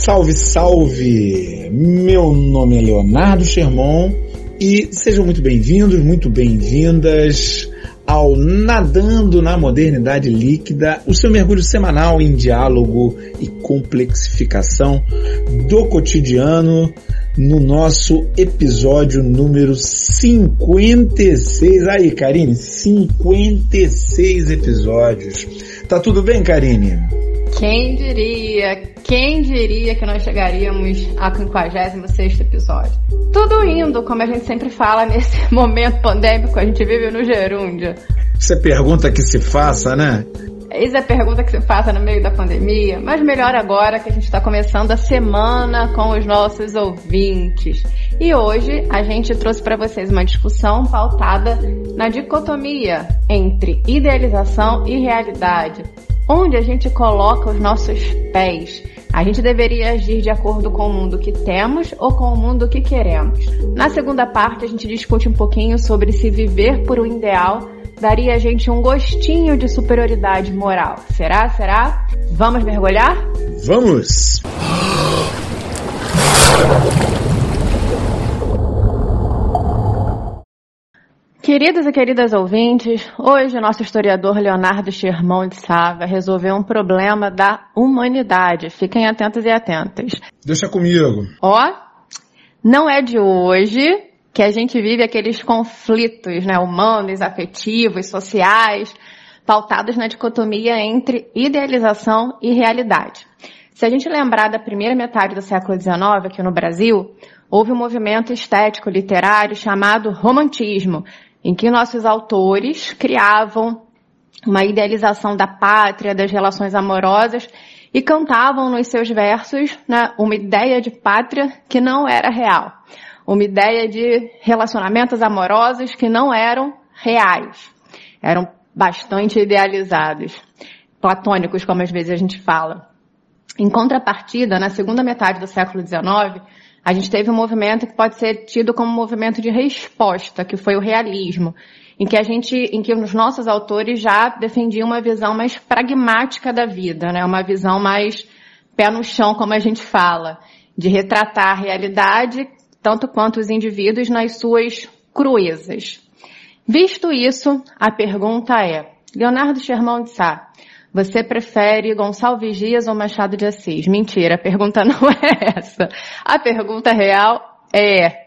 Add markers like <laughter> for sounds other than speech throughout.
Salve, salve! Meu nome é Leonardo Sherman e sejam muito bem-vindos, muito bem-vindas ao Nadando na Modernidade Líquida, o seu mergulho semanal em diálogo e complexificação do cotidiano no nosso episódio número 56. Aí, Karine, 56 episódios. Tá tudo bem, Karine? Quem diria, quem diria que nós chegaríamos ao 56 episódio? Tudo indo, como a gente sempre fala nesse <laughs> momento pandêmico, a gente vive no gerúndio. Isso é pergunta que se faça, né? Isso é pergunta que se faça no meio da pandemia, mas melhor agora que a gente está começando a semana com os nossos ouvintes. E hoje a gente trouxe para vocês uma discussão pautada na dicotomia entre idealização e realidade onde a gente coloca os nossos pés. A gente deveria agir de acordo com o mundo que temos ou com o mundo que queremos. Na segunda parte, a gente discute um pouquinho sobre se viver por um ideal daria a gente um gostinho de superioridade moral. Será? Será? Vamos mergulhar? Vamos! Queridas e queridas ouvintes, hoje o nosso historiador Leonardo Sherman de Sá vai resolver um problema da humanidade. Fiquem atentos e atentas. Deixa comigo. Ó, não é de hoje que a gente vive aqueles conflitos né, humanos, afetivos, sociais, pautados na dicotomia entre idealização e realidade. Se a gente lembrar da primeira metade do século XIX aqui no Brasil, houve um movimento estético literário chamado romantismo, em que nossos autores criavam uma idealização da pátria, das relações amorosas e cantavam nos seus versos né, uma ideia de pátria que não era real, uma ideia de relacionamentos amorosos que não eram reais, eram bastante idealizados, platônicos, como às vezes a gente fala. Em contrapartida, na segunda metade do século XIX, a gente teve um movimento que pode ser tido como um movimento de resposta, que foi o realismo, em que a gente, em que os nossos autores já defendiam uma visão mais pragmática da vida, né? Uma visão mais pé no chão, como a gente fala, de retratar a realidade tanto quanto os indivíduos nas suas cruezas. Visto isso, a pergunta é: Leonardo Sherman de Sá, você prefere Gonçalves Dias ou Machado de Assis? Mentira, a pergunta <laughs> não é essa. A pergunta real é: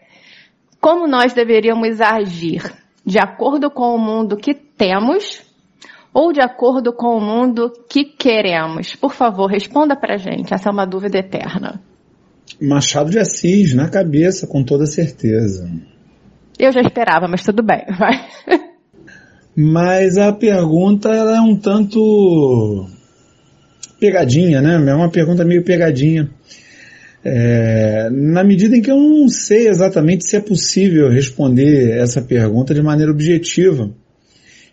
como nós deveríamos agir? De acordo com o mundo que temos ou de acordo com o mundo que queremos? Por favor, responda pra gente. Essa é uma dúvida eterna. Machado de Assis, na cabeça, com toda certeza. Eu já esperava, mas tudo bem, vai. <laughs> Mas a pergunta ela é um tanto pegadinha, né? É uma pergunta meio pegadinha. É, na medida em que eu não sei exatamente se é possível responder essa pergunta de maneira objetiva.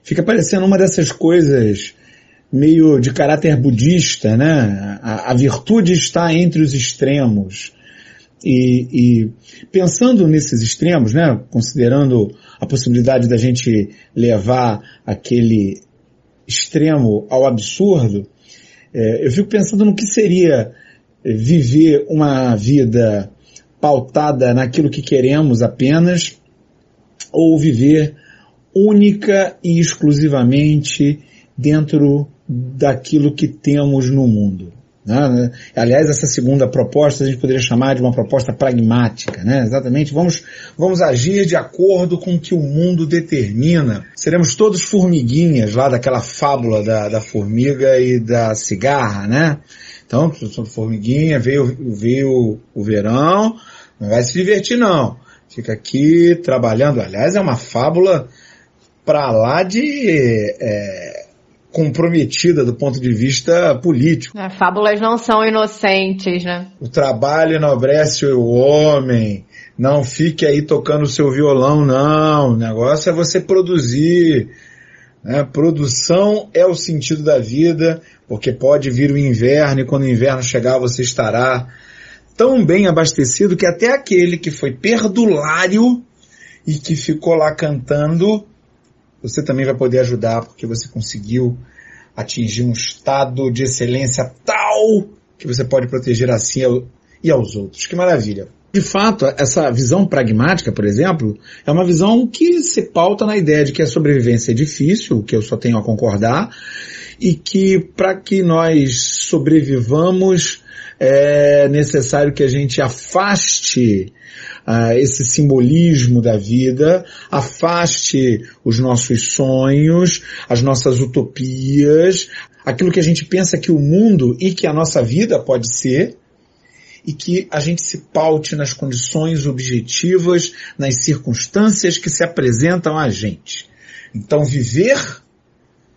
Fica parecendo uma dessas coisas meio de caráter budista, né? A, a virtude está entre os extremos. E, e, pensando nesses extremos, né, considerando a possibilidade da gente levar aquele extremo ao absurdo, é, eu fico pensando no que seria viver uma vida pautada naquilo que queremos apenas, ou viver única e exclusivamente dentro daquilo que temos no mundo. Né? Aliás, essa segunda proposta a gente poderia chamar de uma proposta pragmática, né? Exatamente, vamos, vamos agir de acordo com o que o mundo determina. Seremos todos formiguinhas lá daquela fábula da, da formiga e da cigarra, né? Então, formiguinha, veio, veio o verão, não vai se divertir não. Fica aqui trabalhando. Aliás, é uma fábula para lá de é, comprometida do ponto de vista político. É, fábulas não são inocentes, né? O trabalho enobrece o homem. Não fique aí tocando o seu violão, não. O negócio é você produzir. Né? Produção é o sentido da vida, porque pode vir o inverno e quando o inverno chegar você estará tão bem abastecido que até aquele que foi perdulário e que ficou lá cantando você também vai poder ajudar porque você conseguiu atingir um estado de excelência tal que você pode proteger a si e aos outros. Que maravilha. De fato, essa visão pragmática, por exemplo, é uma visão que se pauta na ideia de que a sobrevivência é difícil, que eu só tenho a concordar, e que para que nós sobrevivamos é necessário que a gente afaste uh, esse simbolismo da vida, afaste os nossos sonhos, as nossas utopias, aquilo que a gente pensa que o mundo e que a nossa vida pode ser, e que a gente se paute nas condições objetivas, nas circunstâncias que se apresentam a gente. Então viver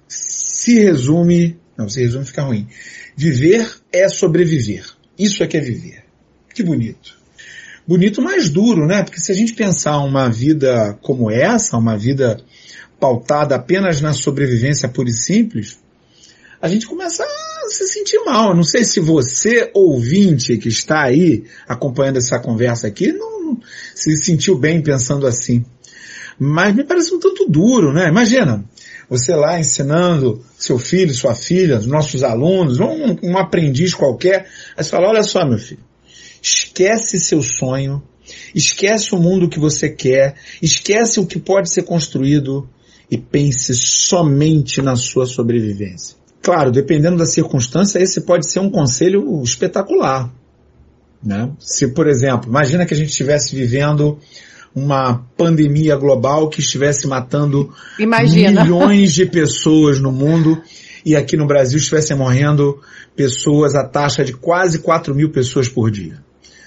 se resume, não, se resume fica ruim. Viver é sobreviver. Isso é que é viver. Que bonito. Bonito, mas duro, né? Porque se a gente pensar uma vida como essa, uma vida pautada apenas na sobrevivência pura e simples, a gente começa a se sentir mal. Não sei se você, ouvinte, que está aí acompanhando essa conversa aqui, não se sentiu bem pensando assim. Mas me parece um tanto duro, né? Imagina, você lá ensinando seu filho, sua filha, nossos alunos, um, um aprendiz qualquer, aí você fala, olha só meu filho, esquece seu sonho, esquece o mundo que você quer, esquece o que pode ser construído e pense somente na sua sobrevivência. Claro, dependendo da circunstância, esse pode ser um conselho espetacular. Né? Se, por exemplo, imagina que a gente estivesse vivendo uma pandemia global que estivesse matando Imagina. milhões de <laughs> pessoas no mundo e aqui no Brasil estivessem morrendo pessoas a taxa de quase 4 mil pessoas por dia.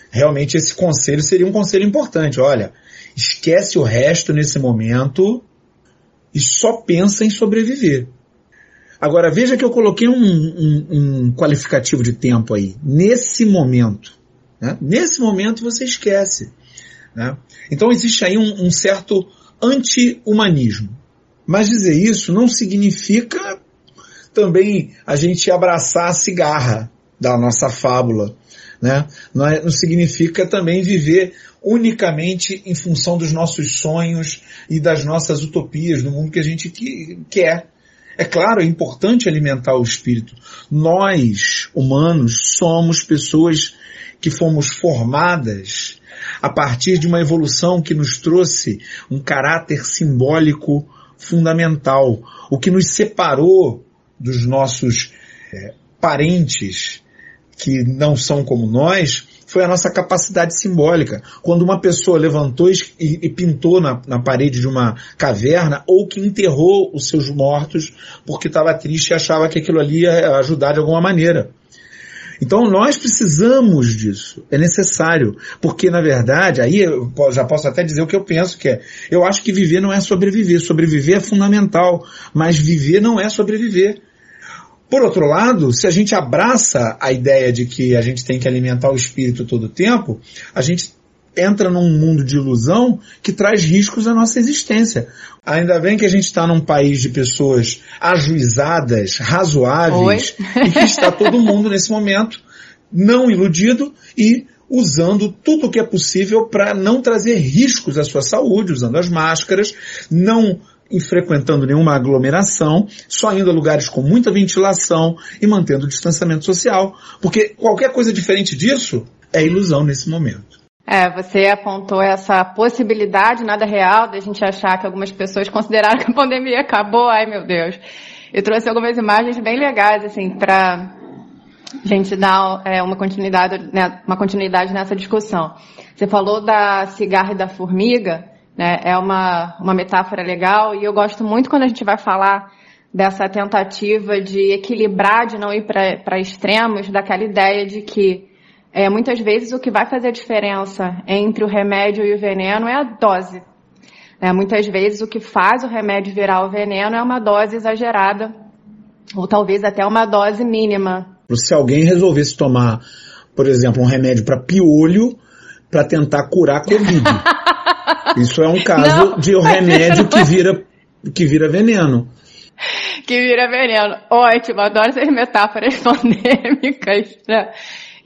Realmente esse conselho seria um conselho importante. Olha, esquece o resto nesse momento e só pensa em sobreviver. Agora veja que eu coloquei um, um, um qualificativo de tempo aí. Nesse momento. Né? Nesse momento você esquece. Né? Então existe aí um, um certo anti-humanismo. Mas dizer isso não significa também a gente abraçar a cigarra da nossa fábula. Né? Não, é, não significa também viver unicamente em função dos nossos sonhos e das nossas utopias no mundo que a gente que, quer. É claro, é importante alimentar o espírito. Nós, humanos, somos pessoas que fomos formadas a partir de uma evolução que nos trouxe um caráter simbólico fundamental. O que nos separou dos nossos é, parentes que não são como nós foi a nossa capacidade simbólica. Quando uma pessoa levantou e, e pintou na, na, parede de uma caverna, ou que enterrou os seus mortos porque estava triste e achava que aquilo ali ia ajudar de alguma maneira. Então nós precisamos disso, é necessário, porque na verdade, aí eu já posso até dizer o que eu penso que é, eu acho que viver não é sobreviver, sobreviver é fundamental, mas viver não é sobreviver. Por outro lado, se a gente abraça a ideia de que a gente tem que alimentar o espírito todo o tempo, a gente entra num mundo de ilusão que traz riscos à nossa existência. Ainda bem que a gente está num país de pessoas ajuizadas, razoáveis, Oi? e que está todo mundo nesse momento não iludido e usando tudo o que é possível para não trazer riscos à sua saúde, usando as máscaras, não frequentando nenhuma aglomeração, só indo a lugares com muita ventilação e mantendo o distanciamento social, porque qualquer coisa diferente disso é ilusão nesse momento. É, você apontou essa possibilidade nada real da gente achar que algumas pessoas consideraram <laughs> que a pandemia acabou, ai meu Deus. Eu trouxe algumas imagens bem legais, assim, para gente dar é, uma continuidade, né, uma continuidade nessa discussão. Você falou da cigarra e da formiga, né, é uma, uma metáfora legal, e eu gosto muito quando a gente vai falar dessa tentativa de equilibrar, de não ir para extremos, daquela ideia de que é, muitas vezes o que vai fazer a diferença entre o remédio e o veneno é a dose. É, muitas vezes o que faz o remédio virar o veneno é uma dose exagerada, ou talvez até uma dose mínima. Se alguém resolvesse tomar, por exemplo, um remédio para piolho para tentar curar Covid. <laughs> Isso é um caso Não. de um remédio que vira, que vira veneno que vira veneno. Ótimo, adoro essas metáforas <laughs> pandêmicas, né?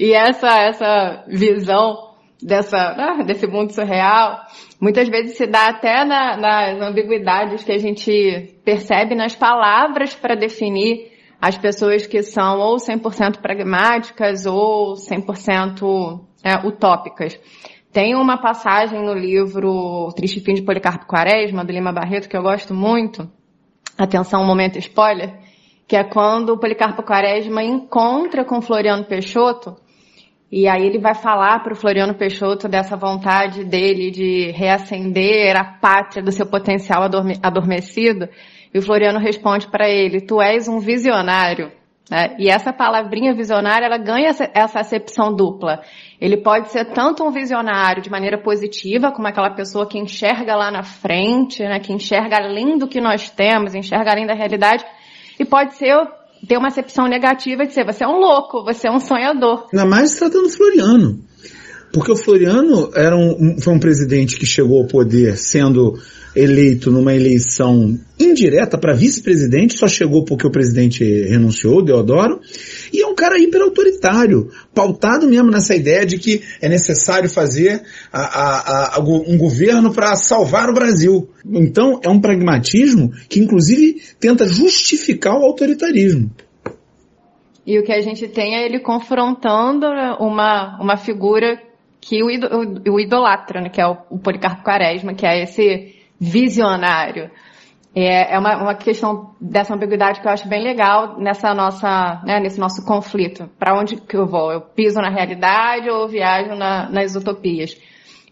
E essa, essa visão dessa, ah, desse mundo surreal, muitas vezes se dá até na, nas ambiguidades que a gente percebe nas palavras para definir as pessoas que são ou 100% pragmáticas ou 100% é, utópicas. Tem uma passagem no livro Triste Fim de Policarpo Quaresma, do Lima Barreto, que eu gosto muito. Atenção, um momento spoiler. Que é quando o Policarpo Quaresma encontra com Floriano Peixoto e aí ele vai falar para o Floriano Peixoto dessa vontade dele de reacender a pátria do seu potencial adormecido. E o Floriano responde para ele: "Tu és um visionário". Né? E essa palavrinha visionário, ela ganha essa acepção dupla. Ele pode ser tanto um visionário de maneira positiva, como aquela pessoa que enxerga lá na frente, né? que enxerga além do que nós temos, enxerga além da realidade, e pode ser ter uma acepção negativa de ser você é um louco, você é um sonhador. Ainda mais tratando Floriano. Porque o Floriano era um, foi um presidente que chegou ao poder sendo eleito numa eleição indireta para vice-presidente, só chegou porque o presidente renunciou, Deodoro, e é um cara hiper autoritário, pautado mesmo nessa ideia de que é necessário fazer a, a, a, um governo para salvar o Brasil. Então é um pragmatismo que inclusive tenta justificar o autoritarismo. E o que a gente tem é ele confrontando uma, uma figura que o, o, o idolatra, né, que é o, o Policarpo Quaresma, que é esse visionário. É, é uma, uma, questão dessa ambiguidade que eu acho bem legal nessa nossa, né, nesse nosso conflito. Para onde que eu vou? Eu piso na realidade ou viajo na, nas utopias?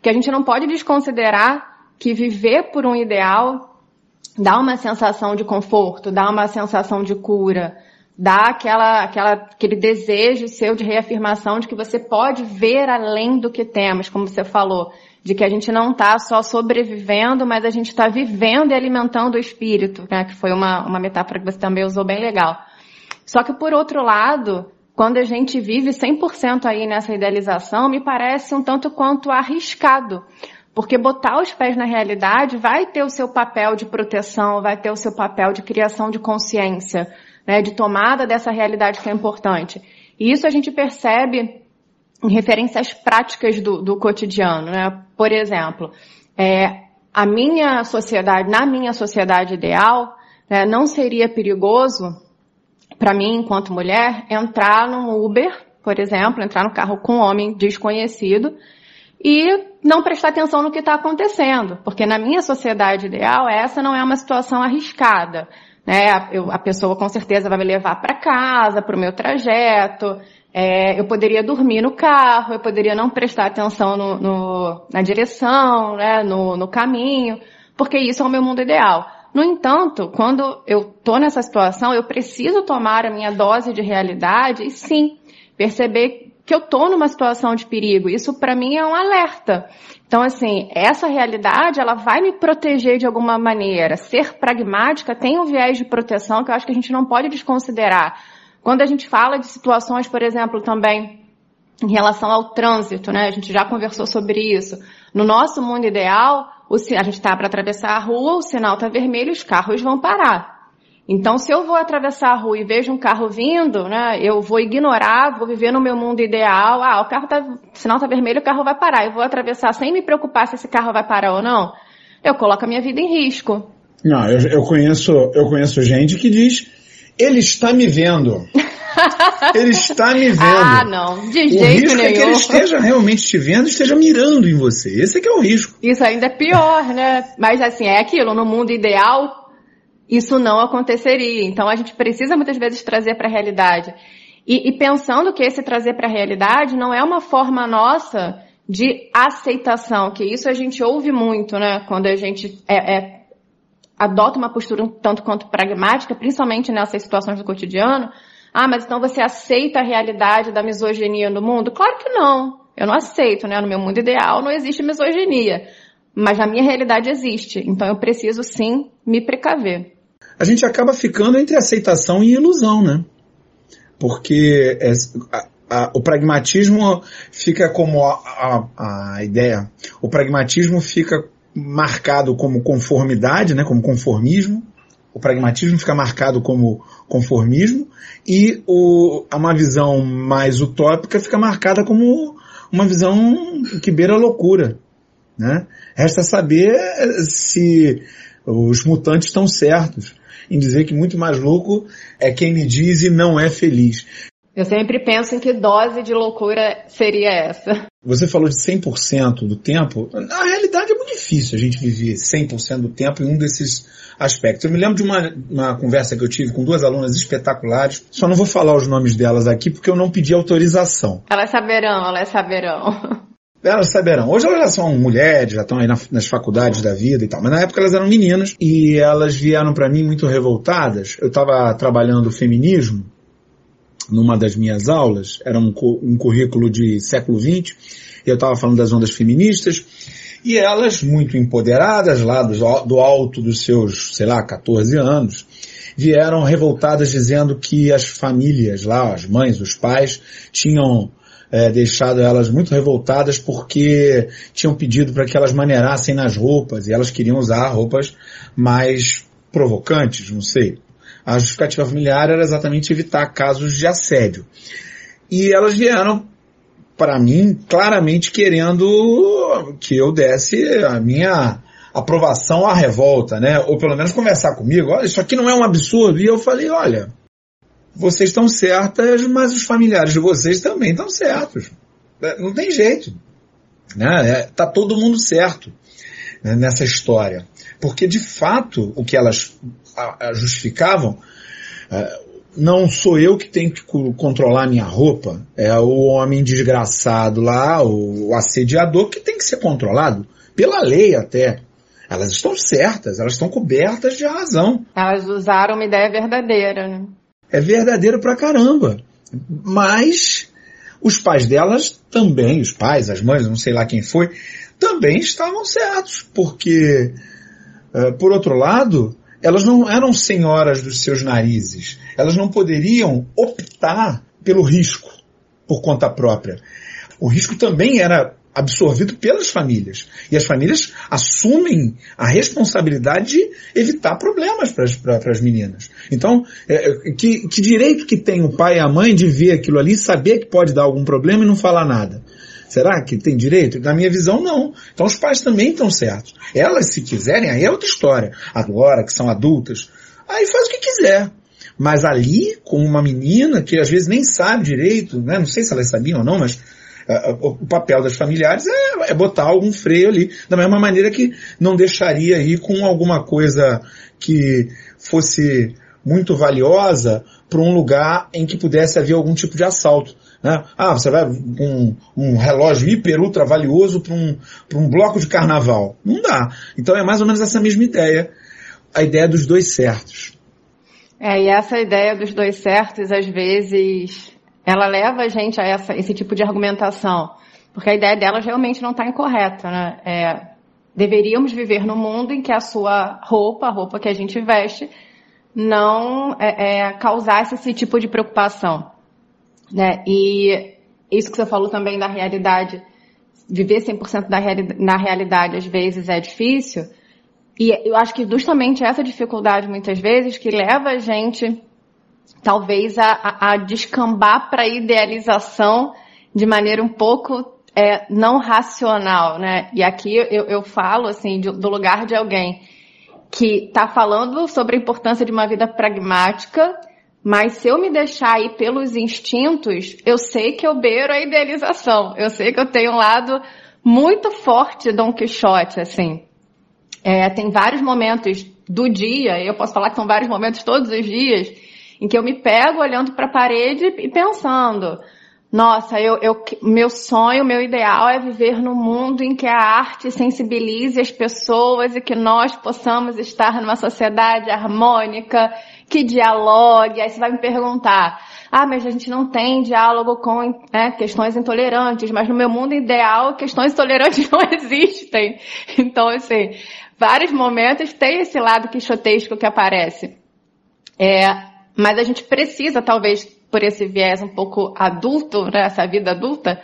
Que a gente não pode desconsiderar que viver por um ideal dá uma sensação de conforto, dá uma sensação de cura, dá aquela, aquela, aquele desejo seu de reafirmação de que você pode ver além do que temos, como você falou, de que a gente não está só sobrevivendo, mas a gente está vivendo e alimentando o espírito, né? que foi uma, uma metáfora que você também usou bem legal. Só que por outro lado, quando a gente vive 100% aí nessa idealização, me parece um tanto quanto arriscado. Porque botar os pés na realidade vai ter o seu papel de proteção, vai ter o seu papel de criação de consciência né, de tomada dessa realidade que é importante. E isso a gente percebe em referências práticas do, do cotidiano. Né? Por exemplo, é, a minha sociedade, na minha sociedade ideal, né, não seria perigoso para mim, enquanto mulher, entrar num Uber, por exemplo, entrar no carro com um homem desconhecido e não prestar atenção no que está acontecendo, porque na minha sociedade ideal essa não é uma situação arriscada. Né? Eu, a pessoa com certeza vai me levar para casa, para o meu trajeto. É, eu poderia dormir no carro, eu poderia não prestar atenção no, no, na direção, né? no, no caminho, porque isso é o meu mundo ideal. No entanto, quando eu estou nessa situação, eu preciso tomar a minha dose de realidade e sim, perceber que eu estou numa situação de perigo. Isso para mim é um alerta. Então, assim, essa realidade, ela vai me proteger de alguma maneira. Ser pragmática tem um viés de proteção que eu acho que a gente não pode desconsiderar. Quando a gente fala de situações, por exemplo, também em relação ao trânsito, né? A gente já conversou sobre isso. No nosso mundo ideal, a gente está para atravessar a rua, o sinal está vermelho, os carros vão parar. Então, se eu vou atravessar a rua e vejo um carro vindo, né, eu vou ignorar, vou viver no meu mundo ideal. Ah, o carro tá, sinal tá vermelho, o carro vai parar. Eu vou atravessar sem me preocupar se esse carro vai parar ou não. Eu coloco a minha vida em risco. Não, eu, eu conheço, eu conheço gente que diz, ele está me vendo. <laughs> ele está me vendo. Ah, não, de o jeito risco nenhum. é que ele esteja realmente te vendo, esteja mirando em você. Esse é que é o risco. Isso ainda é pior, né? Mas assim, é aquilo, no mundo ideal, isso não aconteceria. Então a gente precisa muitas vezes trazer para a realidade. E, e, pensando que esse trazer para a realidade não é uma forma nossa de aceitação, que isso a gente ouve muito, né? Quando a gente é, é, adota uma postura um tanto quanto pragmática, principalmente nessas situações do cotidiano. Ah, mas então você aceita a realidade da misoginia no mundo? Claro que não. Eu não aceito, né? No meu mundo ideal não existe misoginia. Mas na minha realidade existe. Então eu preciso sim me precaver a gente acaba ficando entre aceitação e ilusão, né? Porque é, a, a, o pragmatismo fica como a, a, ideia, o pragmatismo fica marcado como conformidade, né? Como conformismo. O pragmatismo fica marcado como conformismo e o, uma visão mais utópica fica marcada como uma visão que beira a loucura. Né? Resta saber se os mutantes estão certos. Em dizer que muito mais louco é quem me diz e não é feliz. Eu sempre penso em que dose de loucura seria essa. Você falou de 100% do tempo. Na realidade é muito difícil a gente viver 100% do tempo em um desses aspectos. Eu me lembro de uma, uma conversa que eu tive com duas alunas espetaculares. Só não vou falar os nomes delas aqui porque eu não pedi autorização. Elas saberão, elas saberão. Elas saberão. Hoje elas são mulheres, já estão aí nas faculdades da vida e tal. Mas na época elas eram meninas e elas vieram para mim muito revoltadas. Eu estava trabalhando o feminismo numa das minhas aulas. Era um, um currículo de século XX. Eu estava falando das ondas feministas. E elas, muito empoderadas lá do, do alto dos seus, sei lá, 14 anos, vieram revoltadas dizendo que as famílias lá, as mães, os pais, tinham é, deixado elas muito revoltadas porque tinham pedido para que elas maneirassem nas roupas e elas queriam usar roupas mais provocantes, não sei. A justificativa familiar era exatamente evitar casos de assédio. E elas vieram para mim claramente querendo que eu desse a minha aprovação à revolta, né? Ou pelo menos conversar comigo. Olha, isso aqui não é um absurdo. E eu falei, olha, vocês estão certas, mas os familiares de vocês também estão certos. É, não tem jeito. Né? É, tá todo mundo certo né, nessa história. Porque de fato o que elas justificavam é, não sou eu que tenho que controlar minha roupa, é o homem desgraçado lá, o assediador que tem que ser controlado, pela lei até. Elas estão certas, elas estão cobertas de razão. Elas usaram uma ideia verdadeira, né? É verdadeiro pra caramba. Mas os pais delas também, os pais, as mães, não sei lá quem foi, também estavam certos, porque, uh, por outro lado, elas não eram senhoras dos seus narizes. Elas não poderiam optar pelo risco por conta própria. O risco também era absorvido pelas famílias. E as famílias assumem a responsabilidade de evitar problemas para as meninas. Então, é, que, que direito que tem o pai e a mãe de ver aquilo ali, saber que pode dar algum problema e não falar nada? Será que tem direito? Na minha visão, não. Então os pais também estão certos. Elas, se quiserem, aí é outra história. Agora, que são adultas, aí faz o que quiser. Mas ali, com uma menina que às vezes nem sabe direito, né? não sei se elas sabiam ou não, mas o papel das familiares é, é, botar algum freio ali, da mesma maneira que não deixaria ir com alguma coisa que fosse muito valiosa para um lugar em que pudesse haver algum tipo de assalto. Né? Ah, você vai com um relógio hiper ultra valioso para um, um bloco de carnaval. Não dá. Então é mais ou menos essa mesma ideia, a ideia dos dois certos. É, e essa ideia dos dois certos, às vezes, ela leva a gente a essa, esse tipo de argumentação. Porque a ideia delas realmente não está incorreta, né? É, deveríamos viver num mundo em que a sua roupa, a roupa que a gente veste, não é, é, causasse esse tipo de preocupação. Né? E isso que você falou também da realidade, viver 100% da reali na realidade às vezes é difícil. E eu acho que justamente essa dificuldade muitas vezes que leva a gente talvez a, a, descambar para idealização de maneira um pouco é, não racional, né? E aqui eu, eu falo assim de, do lugar de alguém que está falando sobre a importância de uma vida pragmática mas se eu me deixar ir pelos instintos, eu sei que eu beiro a idealização. Eu sei que eu tenho um lado muito forte Dom Quixote, assim. É, tem vários momentos do dia, eu posso falar que são vários momentos todos os dias, em que eu me pego olhando para a parede e pensando, nossa, eu, eu, meu sonho, meu ideal é viver num mundo em que a arte sensibilize as pessoas e que nós possamos estar numa sociedade harmônica que dialogue. Aí você vai me perguntar, ah, mas a gente não tem diálogo com né, questões intolerantes, mas no meu mundo ideal questões intolerantes <laughs> não existem. Então, assim, vários momentos tem esse lado quixotesco que aparece. É, mas a gente precisa, talvez, por esse viés um pouco adulto, né, essa vida adulta,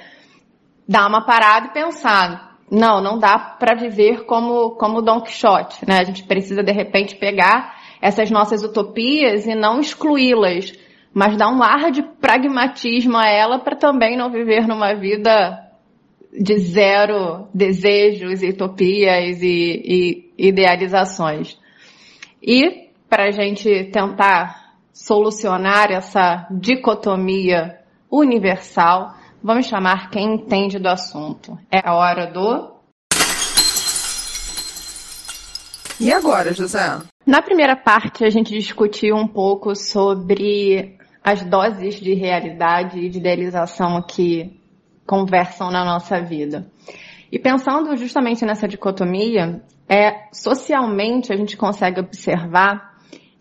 dar uma parada e pensar, não, não dá para viver como, como Don Quixote, né? A gente precisa, de repente, pegar essas nossas utopias e não excluí-las, mas dar um ar de pragmatismo a ela para também não viver numa vida de zero desejos, utopias e, e idealizações. E para a gente tentar solucionar essa dicotomia universal, vamos chamar quem entende do assunto. É a hora do. E agora, José? Na primeira parte, a gente discutiu um pouco sobre as doses de realidade e de idealização que conversam na nossa vida. E pensando justamente nessa dicotomia, é socialmente a gente consegue observar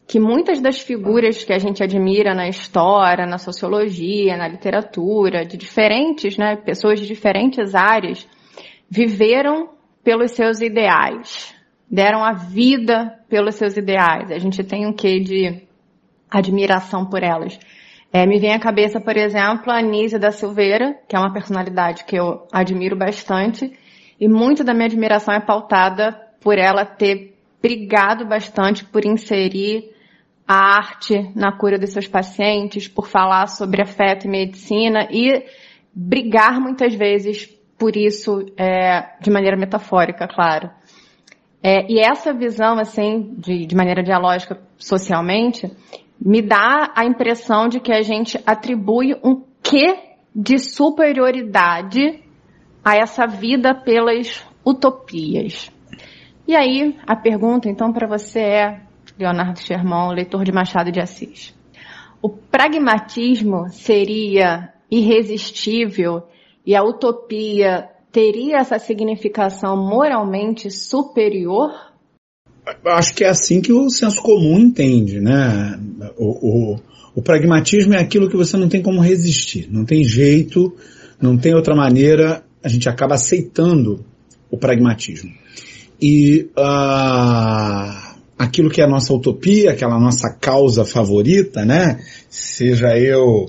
que muitas das figuras que a gente admira na história, na sociologia, na literatura, de diferentes, né, pessoas de diferentes áreas, viveram pelos seus ideais, deram a vida pelos seus ideais. A gente tem um quê de admiração por elas. É, me vem à cabeça, por exemplo, a Anísia da Silveira, que é uma personalidade que eu admiro bastante, e muito da minha admiração é pautada por ela ter brigado bastante por inserir a arte na cura dos seus pacientes, por falar sobre afeto e medicina e brigar muitas vezes por isso é, de maneira metafórica, claro. É, e essa visão, assim, de, de maneira dialógica socialmente, me dá a impressão de que a gente atribui um quê de superioridade a essa vida pelas utopias. E aí, a pergunta então para você é, Leonardo Sherman, leitor de Machado de Assis. O pragmatismo seria irresistível e a utopia teria essa significação moralmente superior? Acho que é assim que o senso comum entende, né? O, o, o pragmatismo é aquilo que você não tem como resistir, não tem jeito, não tem outra maneira, a gente acaba aceitando o pragmatismo. E uh, aquilo que é a nossa utopia, aquela nossa causa favorita, né? Seja eu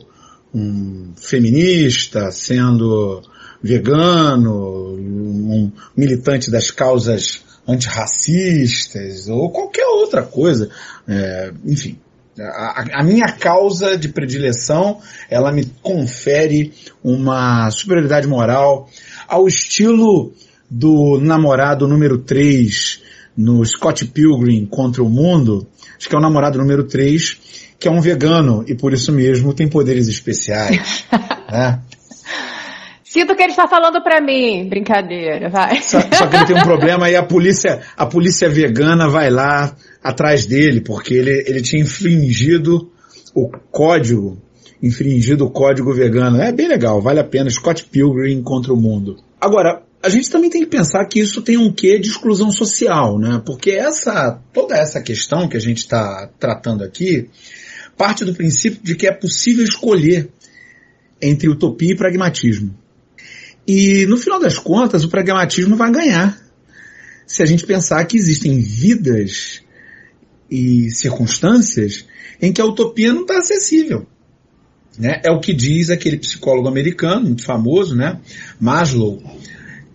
um feminista, sendo vegano, um militante das causas antirracistas ou qualquer outra coisa, é, enfim. A, a, minha causa de predileção, ela me confere uma superioridade moral ao estilo do namorado número 3 no Scott Pilgrim contra o mundo, acho que é o namorado número 3, que é um vegano e por isso mesmo tem poderes especiais. <laughs> né? Sinto que ele está falando para mim. Brincadeira, vai. Só, só, que ele tem um problema e a polícia, a polícia vegana vai lá atrás dele, porque ele, ele tinha infringido o código, infringido o código vegano. É bem legal, vale a pena. Scott Pilgrim contra o mundo. Agora, a gente também tem que pensar que isso tem um quê de exclusão social, né? Porque essa, toda essa questão que a gente está tratando aqui parte do princípio de que é possível escolher entre utopia e pragmatismo. E no final das contas, o pragmatismo vai ganhar. Se a gente pensar que existem vidas e circunstâncias em que a utopia não está acessível. Né? É o que diz aquele psicólogo americano, muito famoso, né? Maslow,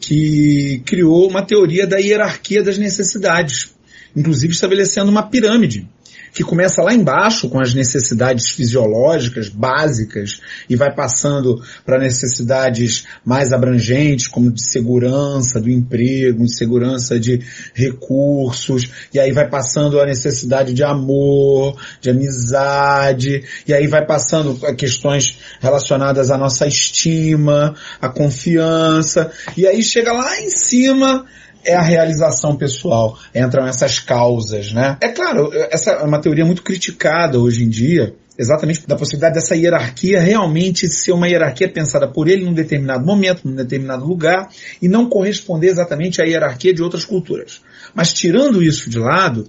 que criou uma teoria da hierarquia das necessidades, inclusive estabelecendo uma pirâmide que começa lá embaixo com as necessidades fisiológicas básicas e vai passando para necessidades mais abrangentes, como de segurança do emprego, segurança de recursos, e aí vai passando a necessidade de amor, de amizade, e aí vai passando a questões relacionadas à nossa estima, à confiança, e aí chega lá em cima é a realização pessoal. Entram essas causas, né? É claro, essa é uma teoria muito criticada hoje em dia, exatamente da possibilidade dessa hierarquia realmente ser uma hierarquia pensada por ele num determinado momento, num determinado lugar, e não corresponder exatamente à hierarquia de outras culturas. Mas tirando isso de lado,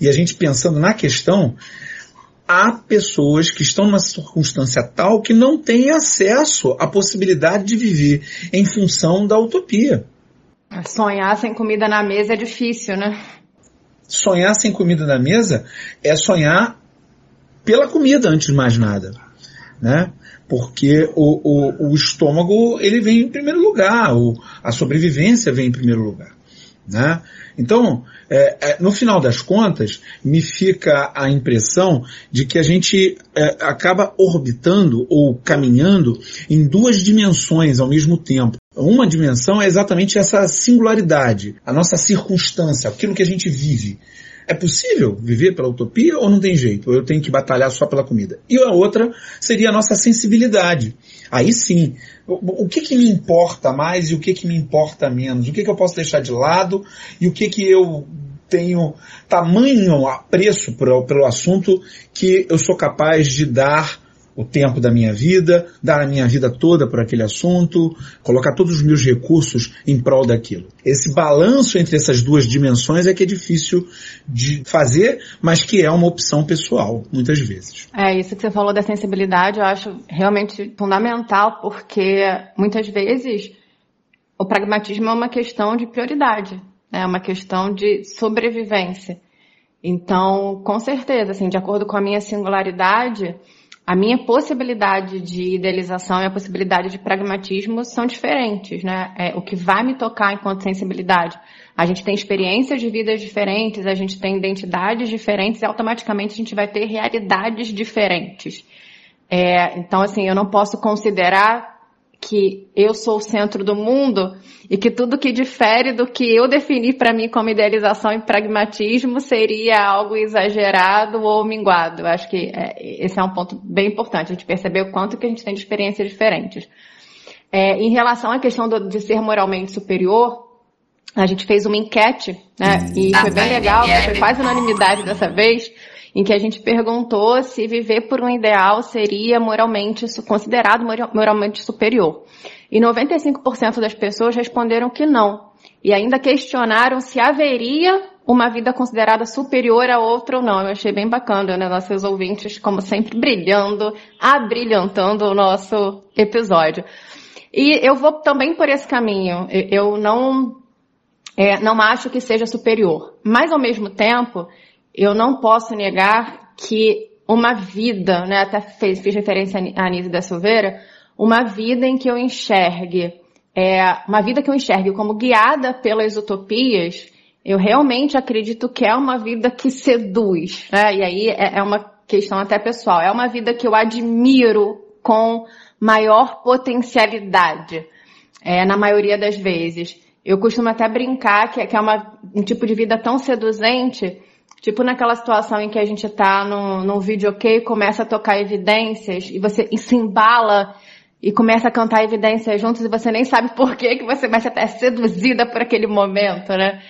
e a gente pensando na questão, há pessoas que estão numa circunstância tal que não têm acesso à possibilidade de viver em função da utopia. Sonhar sem comida na mesa é difícil, né? Sonhar sem comida na mesa é sonhar pela comida antes de mais nada, né? Porque o, o, o estômago ele vem em primeiro lugar, o, a sobrevivência vem em primeiro lugar, né? Então, é, é, no final das contas, me fica a impressão de que a gente é, acaba orbitando ou caminhando em duas dimensões ao mesmo tempo. Uma dimensão é exatamente essa singularidade, a nossa circunstância, aquilo que a gente vive. É possível viver pela utopia ou não tem jeito? Eu tenho que batalhar só pela comida? E a outra seria a nossa sensibilidade. Aí sim, o, o que que me importa mais e o que que me importa menos? O que que eu posso deixar de lado e o que que eu tenho tamanho apreço pelo assunto que eu sou capaz de dar o tempo da minha vida, dar a minha vida toda por aquele assunto, colocar todos os meus recursos em prol daquilo. Esse balanço entre essas duas dimensões é que é difícil de fazer, mas que é uma opção pessoal, muitas vezes. É, isso que você falou da sensibilidade, eu acho realmente fundamental, porque muitas vezes o pragmatismo é uma questão de prioridade, né? é uma questão de sobrevivência. Então, com certeza, assim, de acordo com a minha singularidade, a minha possibilidade de idealização e a possibilidade de pragmatismo são diferentes, né? É, o que vai me tocar enquanto sensibilidade. A gente tem experiências de vidas diferentes, a gente tem identidades diferentes e automaticamente a gente vai ter realidades diferentes. É, então, assim, eu não posso considerar que eu sou o centro do mundo e que tudo que difere do que eu defini para mim como idealização e pragmatismo seria algo exagerado ou minguado. Eu acho que é, esse é um ponto bem importante, a gente perceber o quanto que a gente tem de experiências diferentes. É, em relação à questão do, de ser moralmente superior, a gente fez uma enquete, né? E foi bem legal, foi quase unanimidade dessa vez em que a gente perguntou se viver por um ideal seria moralmente considerado moralmente superior. E 95% das pessoas responderam que não. E ainda questionaram se haveria uma vida considerada superior a outra ou não. Eu achei bem bacana, né? Nossos ouvintes, como sempre, brilhando, abrilhantando o nosso episódio. E eu vou também por esse caminho. Eu não, é, não acho que seja superior. Mas, ao mesmo tempo, eu não posso negar que uma vida, né, até fiz referência a Anísio da Silveira, uma vida em que eu enxergue, é, uma vida que eu enxergue como guiada pelas utopias, eu realmente acredito que é uma vida que seduz, né? E aí é, é uma questão até pessoal. É uma vida que eu admiro com maior potencialidade, é, na maioria das vezes. Eu costumo até brincar que, que é uma, um tipo de vida tão seduzente Tipo naquela situação em que a gente tá no, no videokê e começa a tocar evidências e você se embala e começa a cantar evidências juntos e você nem sabe por que que você vai ser até seduzida por aquele momento, né?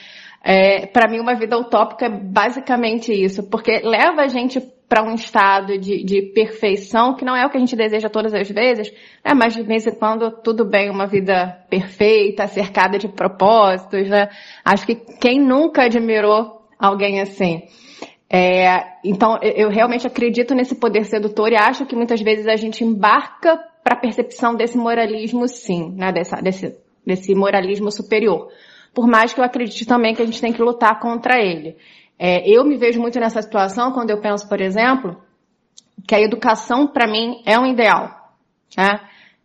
É, para mim, uma vida utópica é basicamente isso, porque leva a gente para um estado de, de, perfeição que não é o que a gente deseja todas as vezes, né? mas de vez em quando tudo bem, uma vida perfeita, cercada de propósitos, né? Acho que quem nunca admirou alguém assim. É, então, eu realmente acredito nesse poder sedutor e acho que muitas vezes a gente embarca para a percepção desse moralismo, sim, né, dessa, desse, desse moralismo superior. Por mais que eu acredite também que a gente tem que lutar contra ele. É, eu me vejo muito nessa situação quando eu penso, por exemplo, que a educação para mim é um ideal. Né?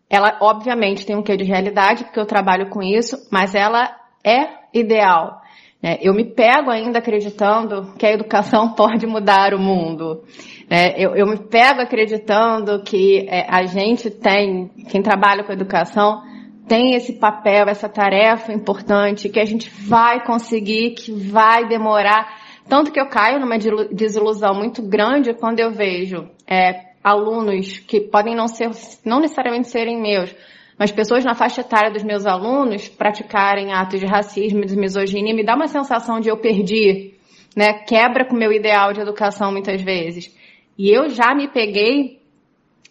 Ela, obviamente, tem um quê de realidade, porque eu trabalho com isso, mas ela é ideal. É, eu me pego ainda acreditando que a educação <laughs> pode mudar o mundo. É, eu, eu, me pego acreditando que é, a gente tem, quem trabalha com educação, tem esse papel, essa tarefa importante, que a gente vai conseguir, que vai demorar. Tanto que eu caio numa desilusão muito grande quando eu vejo é, alunos que podem não ser, não necessariamente serem meus, mas pessoas na faixa etária dos meus alunos praticarem atos de racismo e de misoginia me dá uma sensação de eu perdi, né? Quebra com o meu ideal de educação muitas vezes. E eu já me peguei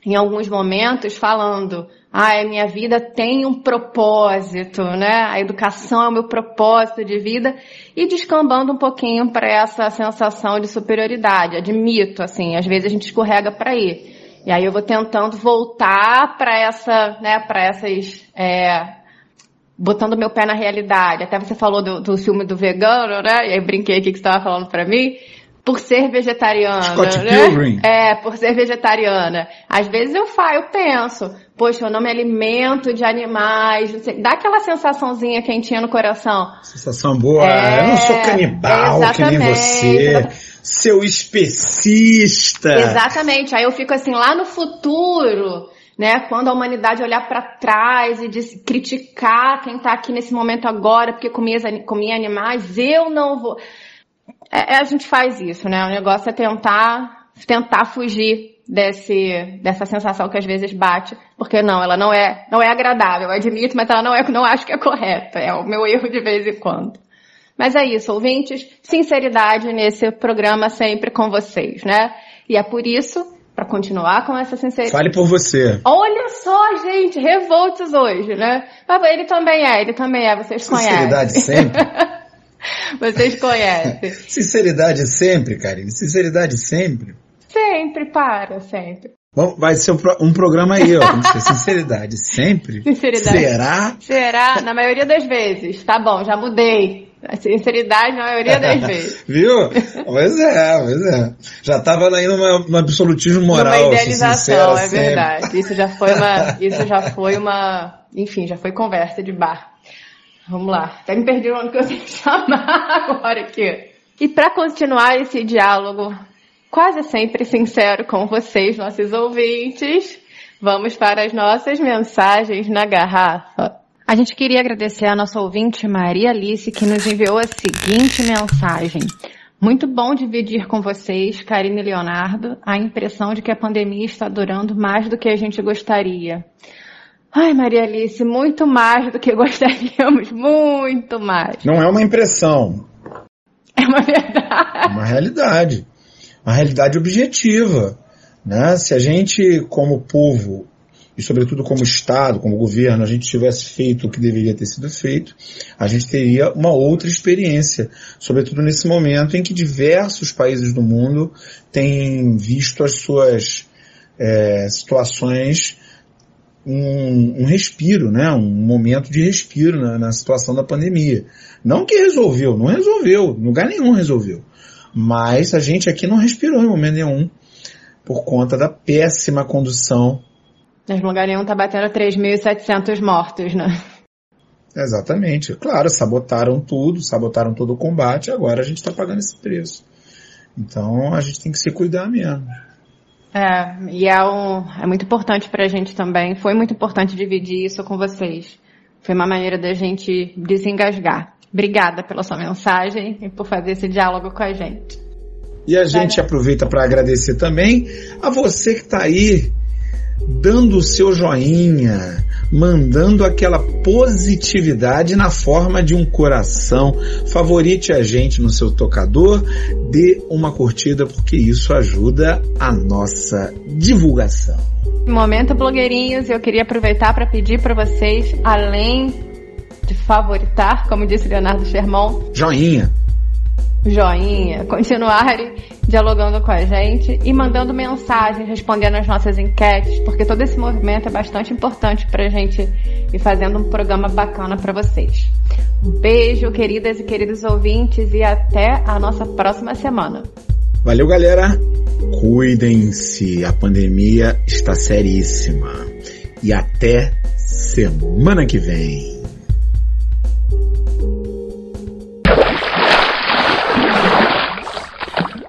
em alguns momentos falando, ah, minha vida tem um propósito, né? A educação é o meu propósito de vida e descambando um pouquinho para essa sensação de superioridade. Admito, assim, às vezes a gente escorrega para ir. E aí eu vou tentando voltar para essa, né, para essas, é, botando meu pé na realidade. Até você falou do, do filme do vegano, né? E aí brinquei aqui que você estava falando para mim. Por ser vegetariana, Scott né? Pilgrim. É, por ser vegetariana. Às vezes eu faço, eu penso, poxa, eu não me alimento de animais, dá aquela sensaçãozinha quentinha no coração. Sensação boa, é, eu não sou canibal que nem você seu especista. Exatamente. Aí eu fico assim, lá no futuro, né, quando a humanidade olhar para trás e diz, criticar quem tá aqui nesse momento agora porque comia, comia animais, eu não vou. é, a gente faz isso, né? O negócio é tentar, tentar fugir desse, dessa sensação que às vezes bate, porque não, ela não é, não é agradável, eu admito, mas ela não é, não acho que é correta, é o meu erro de vez em quando. Mas é isso, ouvintes, sinceridade nesse programa sempre com vocês, né? E é por isso, para continuar com essa sinceridade. Fale por você. Olha só, gente, revoltos hoje, né? Mas ele também é, ele também é, vocês sinceridade conhecem. Sinceridade sempre. <laughs> vocês conhecem. <laughs> Sinceridade sempre, Karine, sinceridade sempre. Sempre, para, sempre. Bom, vai ser um, programa aí, ó. Sinceridade. Sempre? <laughs> Sinceridade. Será? Será? Na maioria das vezes. Tá bom, já mudei. Sinceridade na maioria das <laughs> vezes. Viu? Pois é, pois é. Já tava aí numa, num absolutismo moral. Uma idealização, é sempre. verdade. Isso já foi uma. <laughs> Isso já foi uma. Enfim, já foi conversa de bar. Vamos lá. Até me perdi o nome que eu tenho que chamar <laughs> agora aqui. E para continuar esse diálogo quase sempre sincero com vocês, nossos ouvintes. Vamos para as nossas mensagens na garrafa. A gente queria agradecer a nossa ouvinte Maria Alice que nos enviou a seguinte mensagem. Muito bom dividir com vocês, Karine e Leonardo, a impressão de que a pandemia está durando mais do que a gente gostaria. Ai, Maria Alice, muito mais do que <laughs> gostaríamos, muito mais. Não é uma impressão. É uma verdade. É uma realidade uma realidade objetiva. Né? Se a gente, como povo, e sobretudo como Estado, como governo, a gente tivesse feito o que deveria ter sido feito, a gente teria uma outra experiência, sobretudo nesse momento em que diversos países do mundo têm visto as suas é, situações um, um, respiro, né? um momento de respiro na, na situação da pandemia. Não que resolveu, não resolveu, lugar nenhum resolveu. Mas a gente aqui não respirou em momento nenhum por conta da péssima condução. Mas lugar nenhum tá batendo 3.700 mortos, né? Exatamente. Claro, sabotaram tudo, sabotaram todo o combate, agora a gente está pagando esse preço. Então a gente tem que se cuidar mesmo. É, e é, um, é muito importante para a gente também. Foi muito importante dividir isso com vocês. Foi uma maneira da gente desengasgar. Obrigada pela sua mensagem e por fazer esse diálogo com a gente. E a gente aproveita para agradecer também a você que está aí dando o seu joinha, mandando aquela positividade na forma de um coração. Favorite a gente no seu tocador, dê uma curtida porque isso ajuda a nossa divulgação. Momento blogueirinhos, eu queria aproveitar para pedir para vocês, além de favoritar, como disse Leonardo Sherman. Joinha. Joinha. Continuarem dialogando com a gente e mandando mensagens, respondendo as nossas enquetes, porque todo esse movimento é bastante importante para a gente ir fazendo um programa bacana para vocês. Um beijo, queridas e queridos ouvintes, e até a nossa próxima semana. Valeu, galera! Cuidem-se, a pandemia está seríssima. E até semana que vem.